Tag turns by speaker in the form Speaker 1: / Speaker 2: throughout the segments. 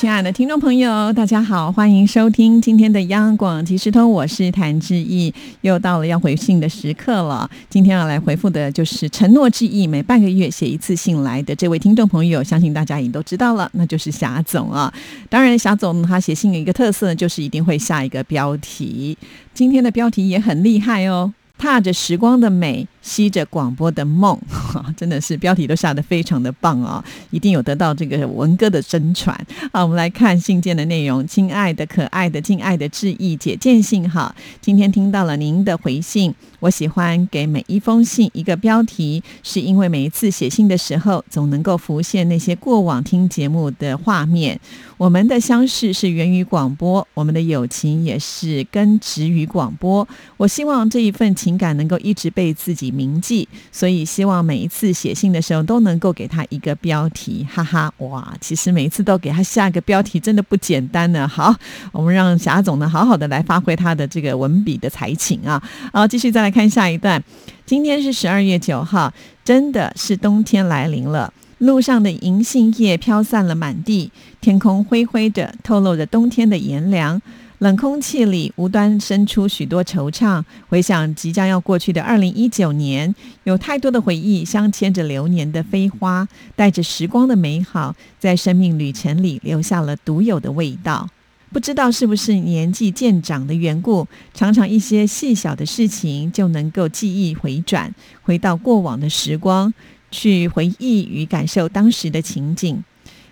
Speaker 1: 亲爱的听众朋友，大家好，欢迎收听今天的央广即时通，我是谭志毅，又到了要回信的时刻了。今天要来回复的就是承诺之意，每半个月写一次信来的这位听众朋友，相信大家也都知道了，那就是霞总啊。当然，霞总他写信的一个特色就是一定会下一个标题，今天的标题也很厉害哦，踏着时光的美。吸着广播的梦，真的是标题都下的非常的棒啊！一定有得到这个文哥的真传。好，我们来看信件的内容。亲爱的、可爱的、敬爱的致意姐见信哈，今天听到了您的回信，我喜欢给每一封信一个标题，是因为每一次写信的时候，总能够浮现那些过往听节目的画面。我们的相识是源于广播，我们的友情也是根植于广播。我希望这一份情感能够一直被自己。铭记，所以希望每一次写信的时候都能够给他一个标题，哈哈，哇！其实每一次都给他下一个标题，真的不简单呢。好，我们让霞总呢好好的来发挥他的这个文笔的才情啊。好，继续再来看下一段。今天是十二月九号，真的是冬天来临了，路上的银杏叶飘散了满地，天空灰灰的，透露着冬天的炎凉。冷空气里无端生出许多惆怅，回想即将要过去的二零一九年，有太多的回忆镶嵌着流年的飞花，带着时光的美好，在生命旅程里留下了独有的味道。不知道是不是年纪渐长的缘故，常常一些细小的事情就能够记忆回转，回到过往的时光，去回忆与感受当时的情景。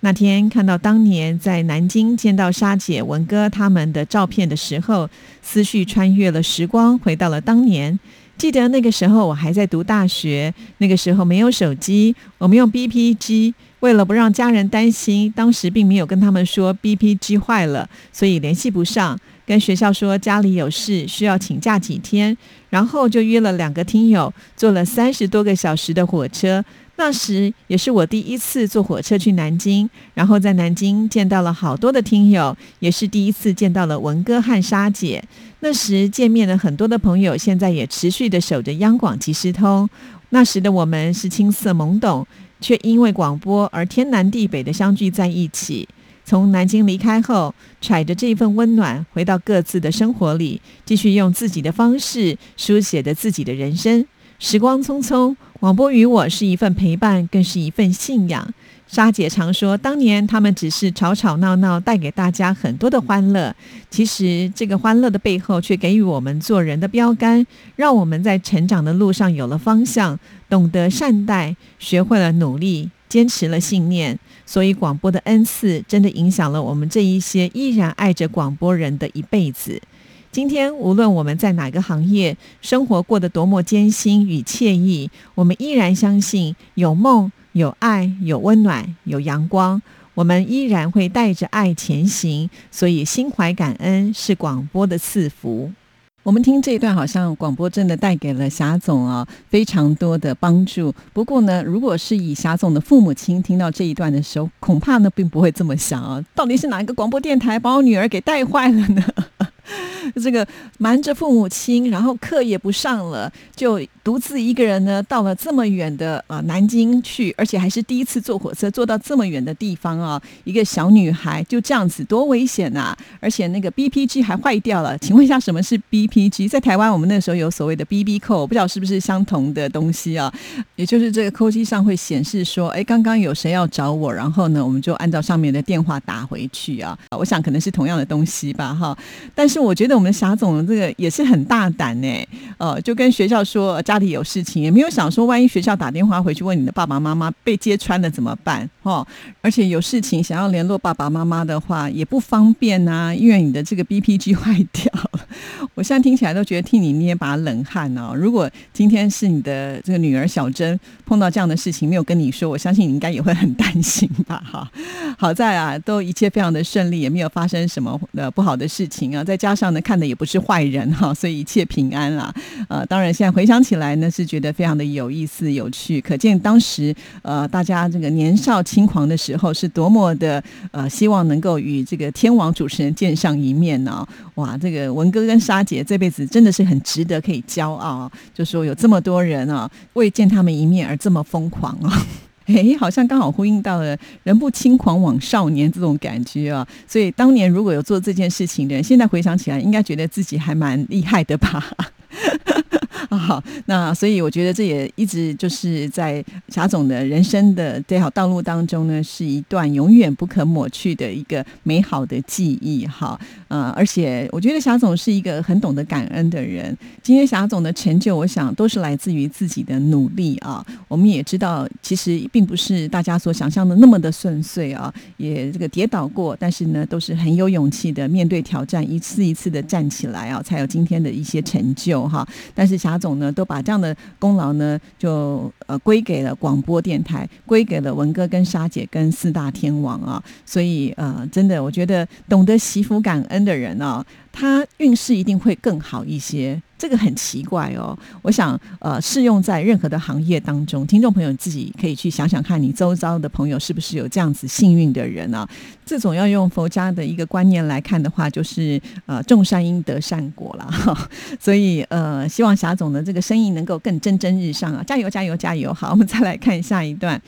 Speaker 1: 那天看到当年在南京见到沙姐、文哥他们的照片的时候，思绪穿越了时光，回到了当年。记得那个时候我还在读大学，那个时候没有手机，我们用 BP 机。为了不让家人担心，当时并没有跟他们说 BP 机坏了，所以联系不上。跟学校说家里有事，需要请假几天，然后就约了两个听友，坐了三十多个小时的火车。那时也是我第一次坐火车去南京，然后在南京见到了好多的听友，也是第一次见到了文哥和沙姐。那时见面了很多的朋友，现在也持续的守着央广即时通。那时的我们是青涩懵懂，却因为广播而天南地北的相聚在一起。从南京离开后，揣着这份温暖，回到各自的生活里，继续用自己的方式书写着自己的人生。时光匆匆，广播与我是一份陪伴，更是一份信仰。沙姐常说，当年他们只是吵吵闹闹，带给大家很多的欢乐。其实，这个欢乐的背后，却给予我们做人的标杆，让我们在成长的路上有了方向，懂得善待，学会了努力，坚持了信念。所以，广播的恩赐真的影响了我们这一些依然爱着广播人的一辈子。今天，无论我们在哪个行业生活过得多么艰辛与惬意，我们依然相信有梦、有爱、有温暖、有阳光。我们依然会带着爱前行，所以心怀感恩是广播的赐福。我们听这一段，好像广播真的带给了霞总啊非常多的帮助。不过呢，如果是以霞总的父母亲听到这一段的时候，恐怕呢并不会这么想啊。到底是哪一个广播电台把我女儿给带坏了呢？这个瞒着父母亲，然后课也不上了，就独自一个人呢，到了这么远的啊南京去，而且还是第一次坐火车坐到这么远的地方啊，一个小女孩就这样子，多危险呐！而且那个 BP 机还坏掉了，请问一下，什么是 BP 机？在台湾我们那时候有所谓的 BB 扣，不知道是不是相同的东西啊？也就是这个扣机上会显示说，哎，刚刚有谁要找我，然后呢，我们就按照上面的电话打回去啊。我想可能是同样的东西吧，哈，但是。我觉得我们霞总这个也是很大胆呢，呃，就跟学校说家里有事情，也没有想说万一学校打电话回去问你的爸爸妈妈被揭穿了怎么办，哦，而且有事情想要联络爸爸妈妈的话也不方便啊，因为你的这个 BPG 坏掉了。我现在听起来都觉得替你捏把冷汗哦。如果今天是你的这个女儿小珍碰到这样的事情没有跟你说，我相信你应该也会很担心吧？哈，好在啊，都一切非常的顺利，也没有发生什么呃不好的事情啊，再加。上呢，看的也不是坏人哈，所以一切平安啊。呃，当然现在回想起来呢，是觉得非常的有意思、有趣，可见当时呃大家这个年少轻狂的时候是多么的呃希望能够与这个天王主持人见上一面呢？哇，这个文哥跟沙姐这辈子真的是很值得可以骄傲，就说有这么多人啊为见他们一面而这么疯狂啊。哎，好像刚好呼应到了“人不轻狂枉少年”这种感觉啊！所以当年如果有做这件事情的人，现在回想起来，应该觉得自己还蛮厉害的吧。啊好，那所以我觉得这也一直就是在霞总的人生的这条道路当中呢，是一段永远不可抹去的一个美好的记忆。哈，呃，而且我觉得霞总是一个很懂得感恩的人。今天霞总的成就，我想都是来自于自己的努力啊。我们也知道，其实并不是大家所想象的那么的顺遂啊，也这个跌倒过，但是呢，都是很有勇气的面对挑战，一次一次的站起来啊，才有今天的一些成就哈。但是贾总呢，都把这样的功劳呢，就呃归给了广播电台，归给了文哥跟沙姐跟四大天王啊，所以呃，真的，我觉得懂得惜福感恩的人啊。他运势一定会更好一些，这个很奇怪哦。我想，呃，适用在任何的行业当中，听众朋友自己可以去想想看，你周遭的朋友是不是有这样子幸运的人呢？这种要用佛家的一个观念来看的话，就是呃，种善因得善果了。所以，呃，希望霞总的这个生意能够更蒸蒸日上啊！加油，加油，加油！好，我们再来看下一段。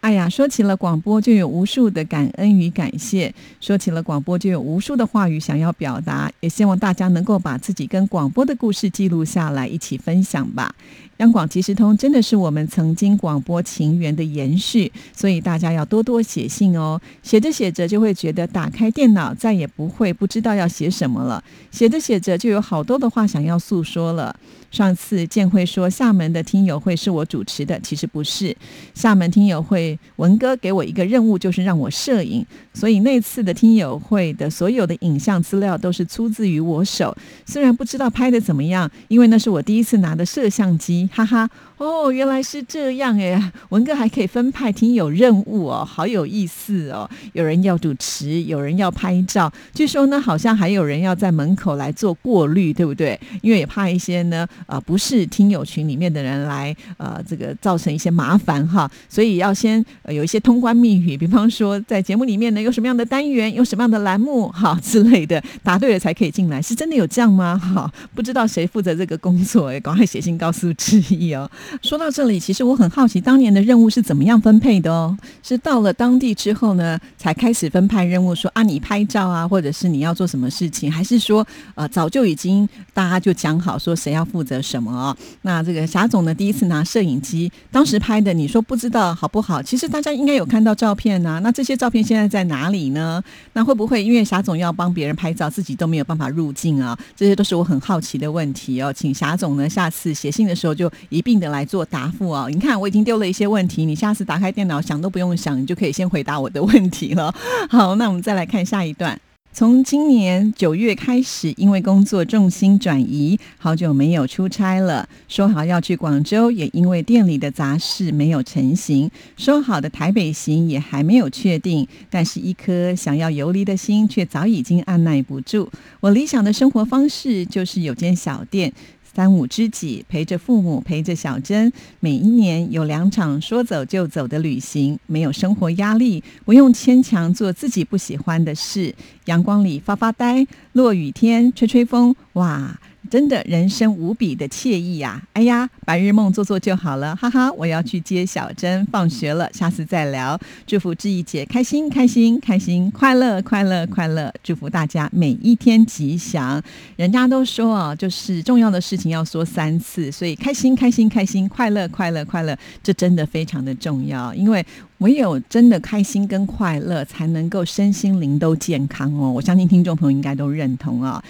Speaker 1: 哎呀，说起了广播，就有无数的感恩与感谢；说起了广播，就有无数的话语想要表达。也希望大家能够把自己跟广播的故事记录下来，一起分享吧。央广即时通真的是我们曾经广播情缘的延续，所以大家要多多写信哦。写着写着就会觉得打开电脑再也不会不知道要写什么了，写着写着就有好多的话想要诉说了。上次建会说厦门的听友会是我主持的，其实不是。厦门听友会文哥给我一个任务，就是让我摄影，所以那次的听友会的所有的影像资料都是出自于我手。虽然不知道拍的怎么样，因为那是我第一次拿的摄像机，哈哈。哦，原来是这样哎，文哥还可以分派听友任务哦，好有意思哦。有人要主持，有人要拍照，据说呢，好像还有人要在门口来做过滤，对不对？因为也怕一些呢。啊，不是听友群里面的人来，呃，这个造成一些麻烦哈，所以要先有一些通关密语，比方说在节目里面呢有什么样的单元，有什么样的栏目哈之类的，答对了才可以进来，是真的有这样吗？哈，不知道谁负责这个工作，哎，赶快写信告诉志毅哦。说到这里，其实我很好奇，当年的任务是怎么样分配的哦？是到了当地之后呢，才开始分派任务，说啊，你拍照啊，或者是你要做什么事情，还是说呃，早就已经大家就讲好说谁要负责？什么？那这个霞总呢？第一次拿摄影机，当时拍的，你说不知道好不好？其实大家应该有看到照片呐。那这些照片现在在哪里呢？那会不会因为霞总要帮别人拍照，自己都没有办法入镜啊？这些都是我很好奇的问题哦。请霞总呢，下次写信的时候就一并的来做答复哦。你看，我已经丢了一些问题，你下次打开电脑想都不用想，你就可以先回答我的问题了。好，那我们再来看下一段。从今年九月开始，因为工作重心转移，好久没有出差了。说好要去广州，也因为店里的杂事没有成型。说好的台北行也还没有确定，但是一颗想要游离的心却早已经按耐不住。我理想的生活方式就是有间小店。三五知己陪着父母，陪着小珍，每一年有两场说走就走的旅行，没有生活压力，不用牵强做自己不喜欢的事，阳光里发发呆，落雨天吹吹风，哇！真的人生无比的惬意呀！哎呀，白日梦做做就好了，哈哈！我要去接小珍放学了，下次再聊。祝福志毅姐开心开心开心，快乐快乐快乐！祝福大家每一天吉祥。人家都说啊，就是重要的事情要说三次，所以开心开心开心，快乐快乐快乐，这真的非常的重要。因为唯有真的开心跟快乐，才能够身心灵都健康哦。我相信听众朋友应该都认同啊。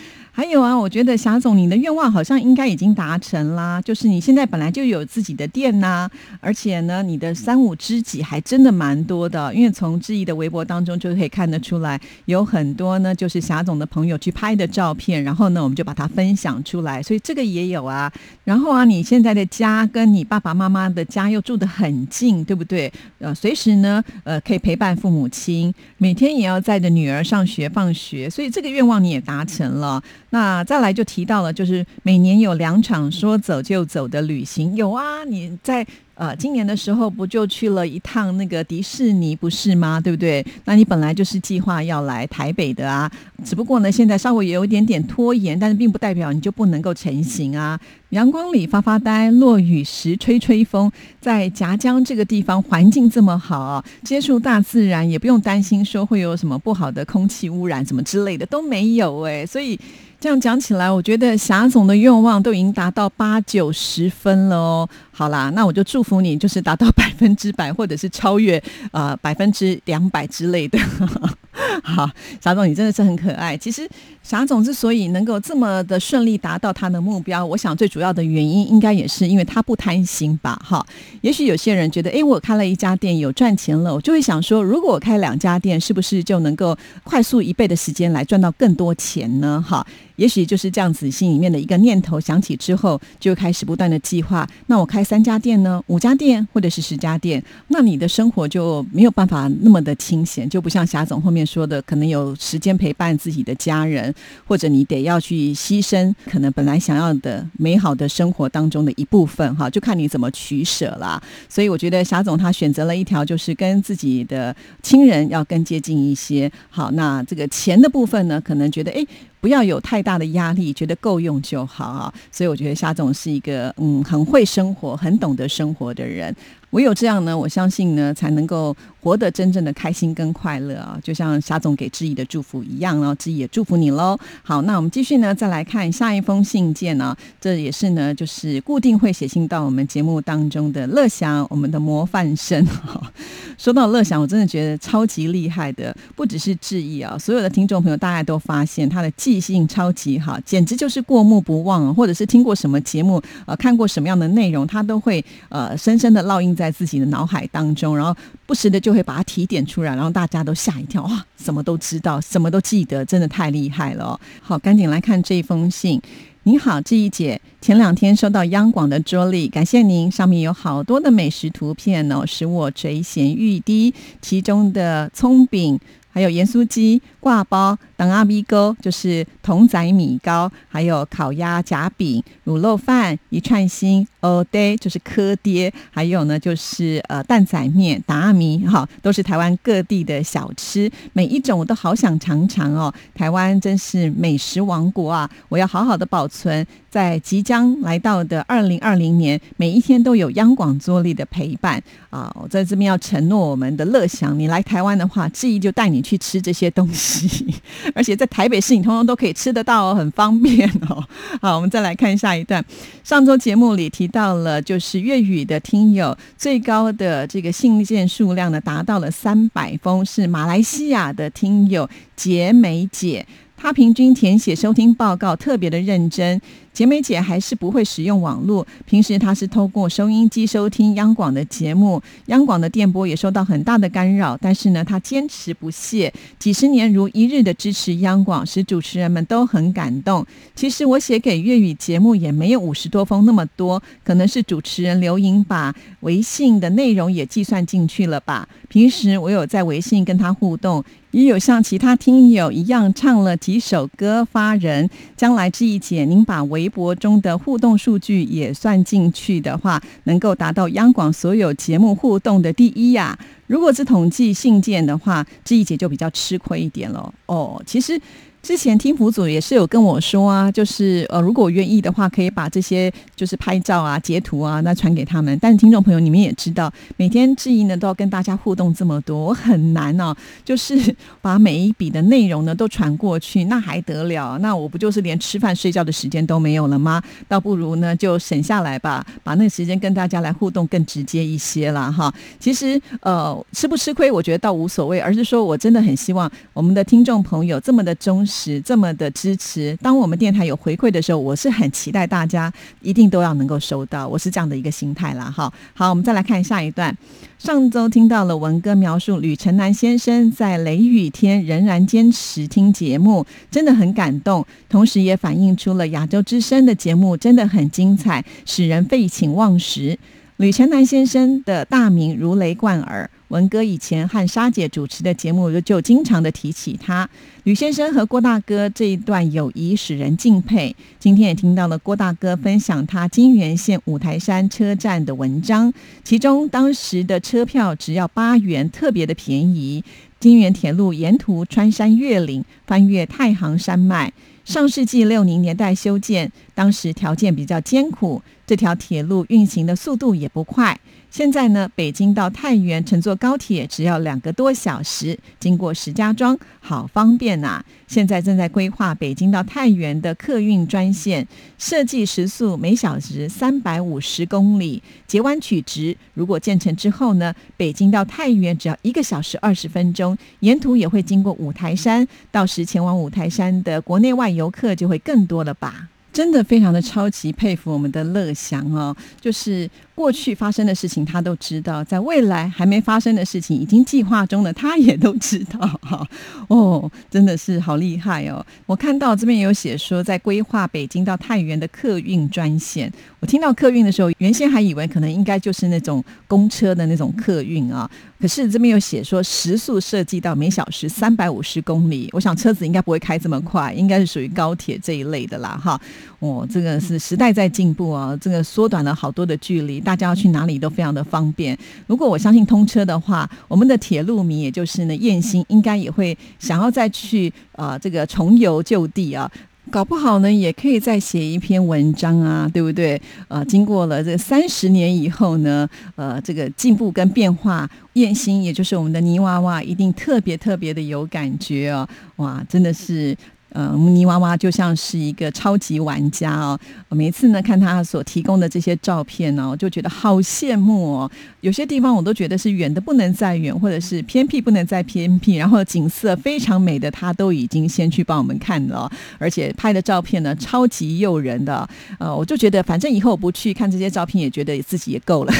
Speaker 1: 还有啊，我觉得霞总，你的愿望好像应该已经达成啦。就是你现在本来就有自己的店呐，而且呢，你的三五知己还真的蛮多的。因为从志毅的微博当中就可以看得出来，有很多呢，就是霞总的朋友去拍的照片，然后呢，我们就把它分享出来。所以这个也有啊。然后啊，你现在的家跟你爸爸妈妈的家又住得很近，对不对？呃，随时呢，呃，可以陪伴父母亲，每天也要载着女儿上学放学，所以这个愿望你也达成了。那再来就提到了，就是每年有两场说走就走的旅行，有啊，你在。呃，今年的时候不就去了一趟那个迪士尼，不是吗？对不对？那你本来就是计划要来台北的啊，只不过呢，现在稍微有一点点拖延，但是并不代表你就不能够成行啊。阳光里发发呆，落雨时吹吹风，在夹江这个地方环境这么好，接触大自然也不用担心说会有什么不好的空气污染什么之类的都没有哎，所以。这样讲起来，我觉得霞总的愿望都已经达到八九十分了哦。好啦，那我就祝福你，就是达到百分之百，或者是超越 呃百分之两百之类的。好，傻总，你真的是很可爱。其实傻总之所以能够这么的顺利达到他的目标，我想最主要的原因应该也是因为他不贪心吧。哈，也许有些人觉得，哎，我开了一家店有赚钱了，我就会想说，如果我开两家店，是不是就能够快速一倍的时间来赚到更多钱呢？哈。也许就是这样子，心里面的一个念头想起之后，就开始不断的计划。那我开三家店呢，五家店或者是十家店，那你的生活就没有办法那么的清闲，就不像霞总后面说的，可能有时间陪伴自己的家人，或者你得要去牺牲可能本来想要的美好的生活当中的一部分，哈，就看你怎么取舍啦。所以我觉得霞总他选择了一条，就是跟自己的亲人要更接近一些。好，那这个钱的部分呢，可能觉得哎。不要有太大的压力，觉得够用就好啊。所以我觉得夏总是一个嗯很会生活、很懂得生活的人。唯有这样呢，我相信呢，才能够活得真正的开心跟快乐啊！就像霞总给志毅的祝福一样哦，志毅也祝福你喽。好，那我们继续呢，再来看下一封信件呢。这也是呢，就是固定会写信到我们节目当中的乐祥，我们的模范生。说到乐祥，我真的觉得超级厉害的，不只是志毅啊，所有的听众朋友大家都发现他的记性超级好，简直就是过目不忘，或者是听过什么节目，呃，看过什么样的内容，他都会呃深深的烙印。在自己的脑海当中，然后不时的就会把它提点出来，然后大家都吓一跳，哇，什么都知道，什么都记得，真的太厉害了。好，赶紧来看这一封信。您好，志毅姐，前两天收到央广的桌历，感谢您，上面有好多的美食图片哦，使我垂涎欲滴。其中的葱饼。还有盐酥鸡、挂包、等阿咪糕，就是童仔米糕，还有烤鸭夹饼、卤肉饭、一串心、哦对，就是科爹，还有呢就是呃蛋仔面、达阿米，哈，都是台湾各地的小吃，每一种我都好想尝尝哦。台湾真是美食王国啊！我要好好的保存。在即将来到的二零二零年，每一天都有央广作力的陪伴啊！我在这边要承诺我们的乐享，你来台湾的话，志毅就带你去吃这些东西，而且在台北市你通通都可以吃得到哦，很方便哦。好，我们再来看下一段。上周节目里提到了，就是粤语的听友最高的这个信件数量呢，达到了三百封，是马来西亚的听友杰美姐。他平均填写收听报告特别的认真。杰美姐还是不会使用网络，平时她是透过收音机收听央广的节目，央广的电波也受到很大的干扰。但是呢，她坚持不懈，几十年如一日的支持央广，使主持人们都很感动。其实我写给粤语节目也没有五十多封那么多，可能是主持人刘莹把微信的内容也计算进去了吧。平时我有在微信跟他互动。也有像其他听友一样唱了几首歌发人。将来这一节，您把微博中的互动数据也算进去的话，能够达到央广所有节目互动的第一呀。如果是统计信件的话，这一节就比较吃亏一点了。哦，其实。之前听辅组也是有跟我说啊，就是呃，如果我愿意的话，可以把这些就是拍照啊、截图啊，那传给他们。但是听众朋友，你们也知道，每天质疑呢都要跟大家互动这么多，我很难哦，就是把每一笔的内容呢都传过去，那还得了？那我不就是连吃饭睡觉的时间都没有了吗？倒不如呢就省下来吧，把那个时间跟大家来互动更直接一些了哈。其实呃，吃不吃亏，我觉得倒无所谓，而是说我真的很希望我们的听众朋友这么的忠。是这么的支持，当我们电台有回馈的时候，我是很期待大家一定都要能够收到，我是这样的一个心态啦。哈，好，我们再来看下一段。上周听到了文哥描述吕成南先生在雷雨天仍然坚持听节目，真的很感动，同时也反映出了亚洲之声的节目真的很精彩，使人废寝忘食。吕成南先生的大名如雷贯耳。文哥以前和沙姐主持的节目就经常的提起他，吕先生和郭大哥这一段友谊使人敬佩。今天也听到了郭大哥分享他金源县五台山车站的文章，其中当时的车票只要八元，特别的便宜。金源铁路沿途穿山越岭，翻越太行山脉。上世纪六零年代修建，当时条件比较艰苦，这条铁路运行的速度也不快。现在呢，北京到太原乘坐高铁只要两个多小时，经过石家庄，好方便呐。现在正在规划北京到太原的客运专线，设计时速每小时三百五十公里，截弯取直。如果建成之后呢，北京到太原只要一个小时二十分钟，沿途也会经过五台山，到时前往五台山的国内外游客就会更多了吧。真的非常的超级佩服我们的乐祥哦，就是过去发生的事情他都知道，在未来还没发生的事情已经计划中的他也都知道哈 哦，真的是好厉害哦！我看到这边有写说在规划北京到太原的客运专线，我听到客运的时候，原先还以为可能应该就是那种公车的那种客运啊。可是这边有写说时速设计到每小时三百五十公里，我想车子应该不会开这么快，应该是属于高铁这一类的啦，哈。哦，这个是时代在进步啊，这个缩短了好多的距离，大家要去哪里都非常的方便。如果我相信通车的话，我们的铁路迷也就是呢燕兴，应该也会想要再去啊这个重游旧地啊。搞不好呢，也可以再写一篇文章啊，对不对？呃，经过了这三十年以后呢，呃，这个进步跟变化，燕心也就是我们的泥娃娃，一定特别特别的有感觉哦，哇，真的是。呃，泥娃娃就像是一个超级玩家哦。每一次呢，看他所提供的这些照片呢，我就觉得好羡慕哦。有些地方我都觉得是远的不能再远，或者是偏僻不能再偏僻，然后景色非常美的，他都已经先去帮我们看了，而且拍的照片呢，超级诱人的。呃，我就觉得反正以后不去看这些照片，也觉得自己也够了。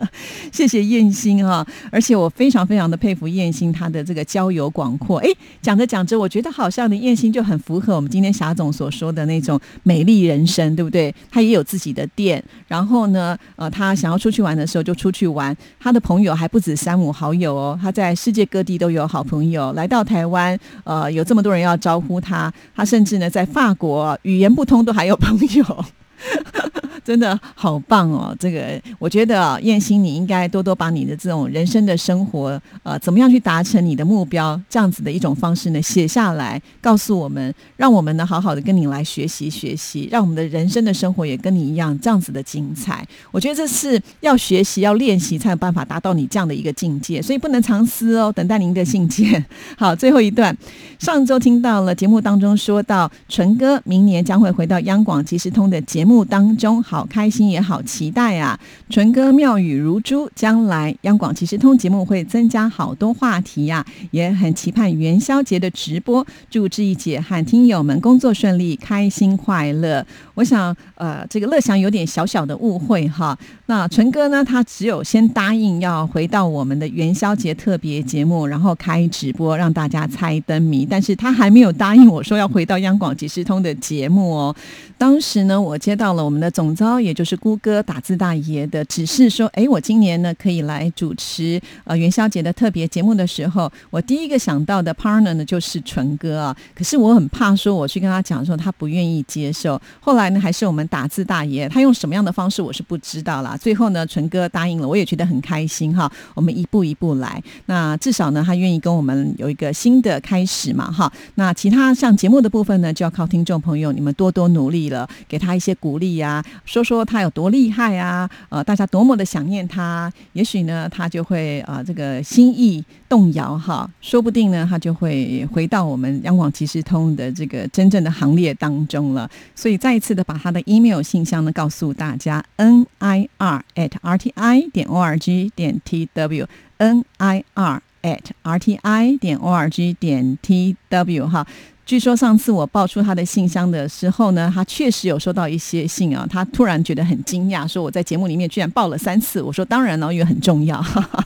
Speaker 1: 谢谢燕心哈，而且我非常非常的佩服燕心，他的这个交友广阔。哎，讲着讲着，我觉得好像你燕心就很。符合我们今天霞总所说的那种美丽人生，对不对？他也有自己的店，然后呢，呃，他想要出去玩的时候就出去玩。他的朋友还不止三五好友哦，他在世界各地都有好朋友。来到台湾，呃，有这么多人要招呼他，他甚至呢在法国语言不通都还有朋友。真的好棒哦！这个我觉得啊，燕心你应该多多把你的这种人生的生活，呃，怎么样去达成你的目标，这样子的一种方式呢，写下来告诉我们，让我们呢好好的跟你来学习学习，让我们的人生的生活也跟你一样这样子的精彩。我觉得这是要学习要练习才有办法达到你这样的一个境界，所以不能藏私哦。等待您的信件。好，最后一段，上周听到了节目当中说到，纯哥明年将会回到央广即时通的节目当中。好好开心也好期待啊！纯哥妙语如珠，将来央广即时通节目会增加好多话题呀，也很期盼元宵节的直播。祝志毅姐和听友们工作顺利，开心快乐。我想，呃，这个乐祥有点小小的误会哈。那纯哥呢，他只有先答应要回到我们的元宵节特别节目，然后开直播让大家猜灯谜，但是他还没有答应我说要回到央广即时通的节目哦。当时呢，我接到了我们的总招，也就是姑哥打字大爷的只是，说：“哎，我今年呢可以来主持呃元宵节的特别节目的时候，我第一个想到的 partner 呢就是纯哥啊。可是我很怕说我去跟他讲说他不愿意接受。后来呢，还是我们打字大爷，他用什么样的方式我是不知道啦。最后呢，纯哥答应了，我也觉得很开心哈。我们一步一步来，那至少呢，他愿意跟我们有一个新的开始嘛哈。那其他像节目的部分呢，就要靠听众朋友你们多多努力。了，给他一些鼓励呀，说说他有多厉害啊，呃，大家多么的想念他，也许呢，他就会啊，这个心意动摇哈，说不定呢，他就会回到我们央广即时通的这个真正的行列当中了。所以再一次的把他的 email 信箱呢告诉大家，n i r at r t i 点 o r g 点 t w，n i r at r t i 点 o r g 点 t w 哈。据说上次我爆出他的信箱的时候呢，他确实有收到一些信啊。他突然觉得很惊讶，说我在节目里面居然报了三次。我说当然了，因为很重要，哈 哈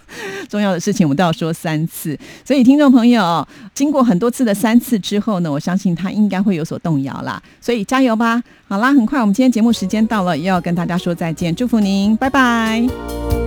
Speaker 1: 重要的事情我们都要说三次。所以听众朋友，经过很多次的三次之后呢，我相信他应该会有所动摇啦。所以加油吧！好啦，很快我们今天节目时间到了，又要跟大家说再见，祝福您，拜拜。